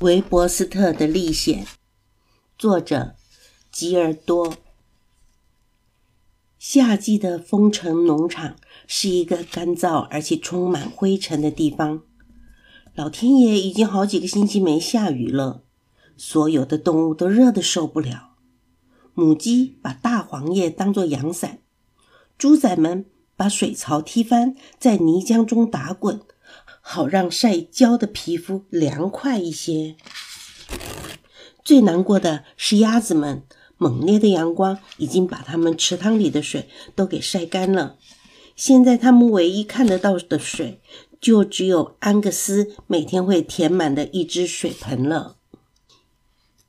维伯斯特的历险，作者吉尔多。夏季的丰城农场是一个干燥而且充满灰尘的地方。老天爷已经好几个星期没下雨了，所有的动物都热得受不了。母鸡把大黄叶当作阳伞，猪仔们把水槽踢翻，在泥浆中打滚。好让晒焦的皮肤凉快一些。最难过的是鸭子们，猛烈的阳光已经把它们池塘里的水都给晒干了。现在它们唯一看得到的水，就只有安格斯每天会填满的一只水盆了。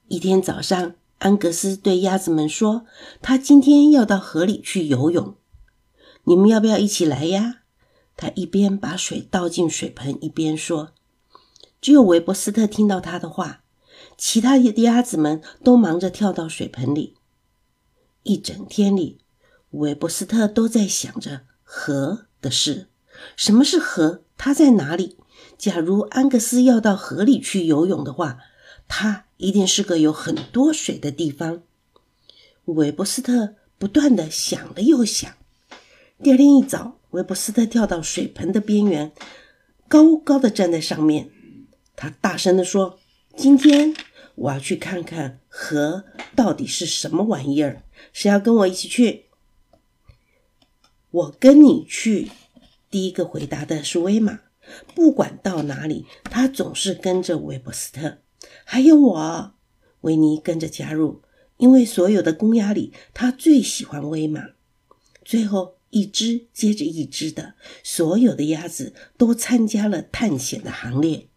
一天早上，安格斯对鸭子们说：“他今天要到河里去游泳，你们要不要一起来呀？”他一边把水倒进水盆，一边说：“只有韦伯斯特听到他的话，其他的鸭子们都忙着跳到水盆里。一整天里，韦伯斯特都在想着河的事。什么是河？它在哪里？假如安格斯要到河里去游泳的话，它一定是个有很多水的地方。”韦伯斯特不断的想了又想。第二天一早。韦伯斯特跳到水盆的边缘，高高的站在上面。他大声地说：“今天我要去看看河到底是什么玩意儿。谁要跟我一起去？”“我跟你去。”第一个回答的是威玛。不管到哪里，他总是跟着韦伯斯特。还有我，维尼跟着加入，因为所有的公鸭里，他最喜欢威玛。最后。一只接着一只的，所有的鸭子都参加了探险的行列。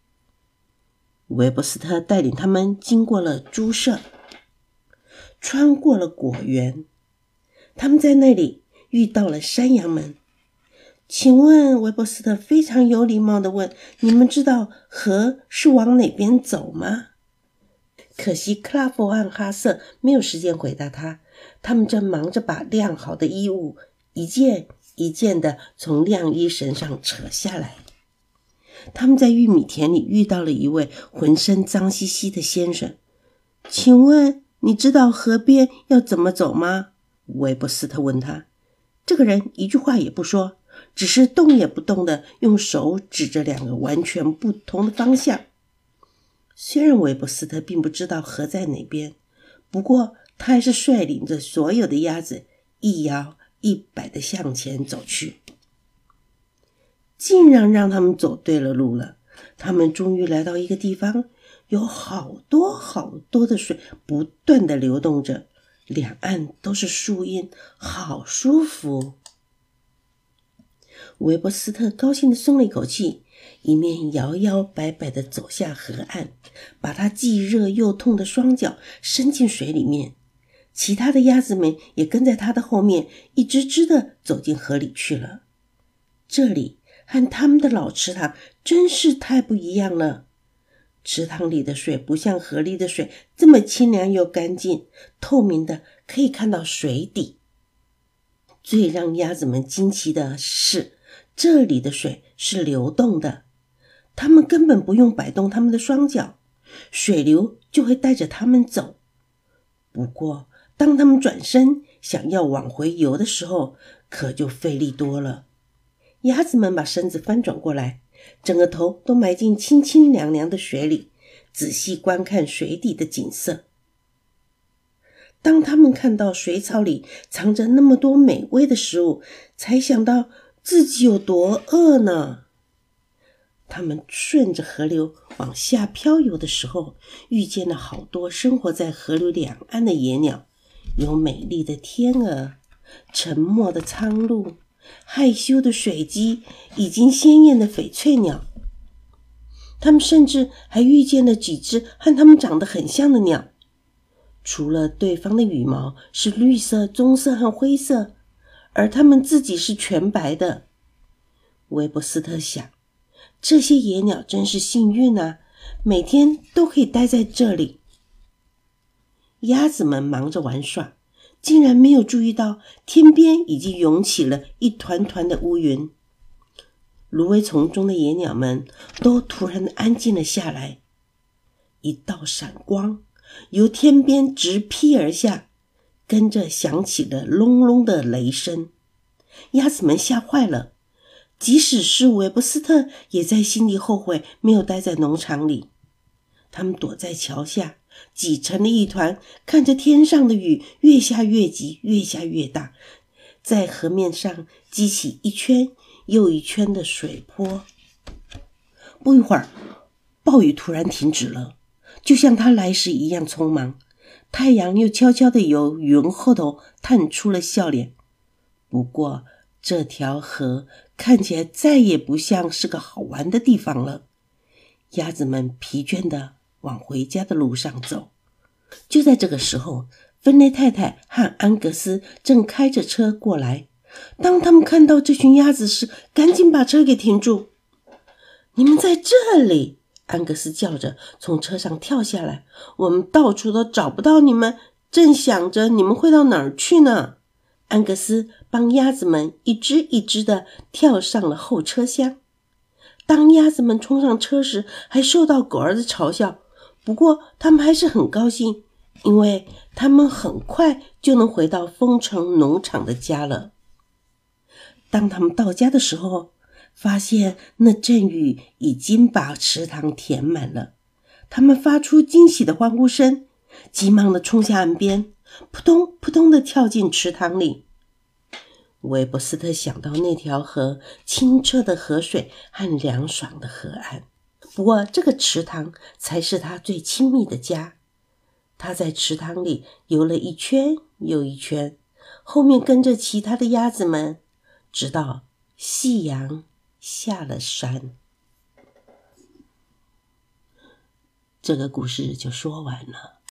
韦伯斯特带领他们经过了猪舍，穿过了果园，他们在那里遇到了山羊们。请问，韦伯斯特非常有礼貌的问：“你们知道河是往哪边走吗？”可惜克拉夫和哈瑟没有时间回答他，他们正忙着把晾好的衣物。一件一件的从晾衣绳上扯下来。他们在玉米田里遇到了一位浑身脏兮兮的先生。请问你知道河边要怎么走吗？韦伯斯特问他。这个人一句话也不说，只是动也不动的用手指着两个完全不同的方向。虽然韦伯斯特并不知道河在哪边，不过他还是率领着所有的鸭子一摇。一摆的向前走去，竟然让他们走对了路了。他们终于来到一个地方，有好多好多的水不断的流动着，两岸都是树荫，好舒服。韦伯斯特高兴的松了一口气，一面摇摇摆摆的走下河岸，把他既热又痛的双脚伸进水里面。其他的鸭子们也跟在他的后面，一只只的走进河里去了。这里和他们的老池塘真是太不一样了。池塘里的水不像河里的水这么清凉又干净，透明的可以看到水底。最让鸭子们惊奇的是，这里的水是流动的，它们根本不用摆动它们的双脚，水流就会带着它们走。不过，当他们转身想要往回游的时候，可就费力多了。鸭子们把身子翻转过来，整个头都埋进清清凉凉的水里，仔细观看水底的景色。当他们看到水草里藏着那么多美味的食物，才想到自己有多饿呢。他们顺着河流往下漂游的时候，遇见了好多生活在河流两岸的野鸟。有美丽的天鹅，沉默的苍鹭，害羞的水鸡，已经鲜艳的翡翠鸟。他们甚至还遇见了几只和它们长得很像的鸟，除了对方的羽毛是绿色、棕色和灰色，而它们自己是全白的。韦伯斯特想，这些野鸟真是幸运啊，每天都可以待在这里。鸭子们忙着玩耍，竟然没有注意到天边已经涌起了一团团的乌云。芦苇丛中的野鸟们都突然安静了下来。一道闪光由天边直劈而下，跟着响起了隆隆的雷声。鸭子们吓坏了，即使是韦伯斯特也在心里后悔没有待在农场里。他们躲在桥下，挤成了一团，看着天上的雨越下越急，越下越大，在河面上激起一圈又一圈的水波。不一会儿，暴雨突然停止了，就像它来时一样匆忙。太阳又悄悄地由云后头探出了笑脸。不过，这条河看起来再也不像是个好玩的地方了。鸭子们疲倦地往回家的路上走。就在这个时候，芬雷太太和安格斯正开着车过来。当他们看到这群鸭子时，赶紧把车给停住。“你们在这里！”安格斯叫着，从车上跳下来。“我们到处都找不到你们，正想着你们会到哪儿去呢。”安格斯帮鸭子们一只一只的跳上了后车厢。当鸭子们冲上车时，还受到狗儿的嘲笑。不过，他们还是很高兴，因为他们很快就能回到丰城农场的家了。当他们到家的时候，发现那阵雨已经把池塘填满了。他们发出惊喜的欢呼声，急忙的冲下岸边。扑通扑通的跳进池塘里。韦伯斯特想到那条河清澈的河水和凉爽的河岸，不过这个池塘才是他最亲密的家。他在池塘里游了一圈又一圈，后面跟着其他的鸭子们，直到夕阳下了山。这个故事就说完了。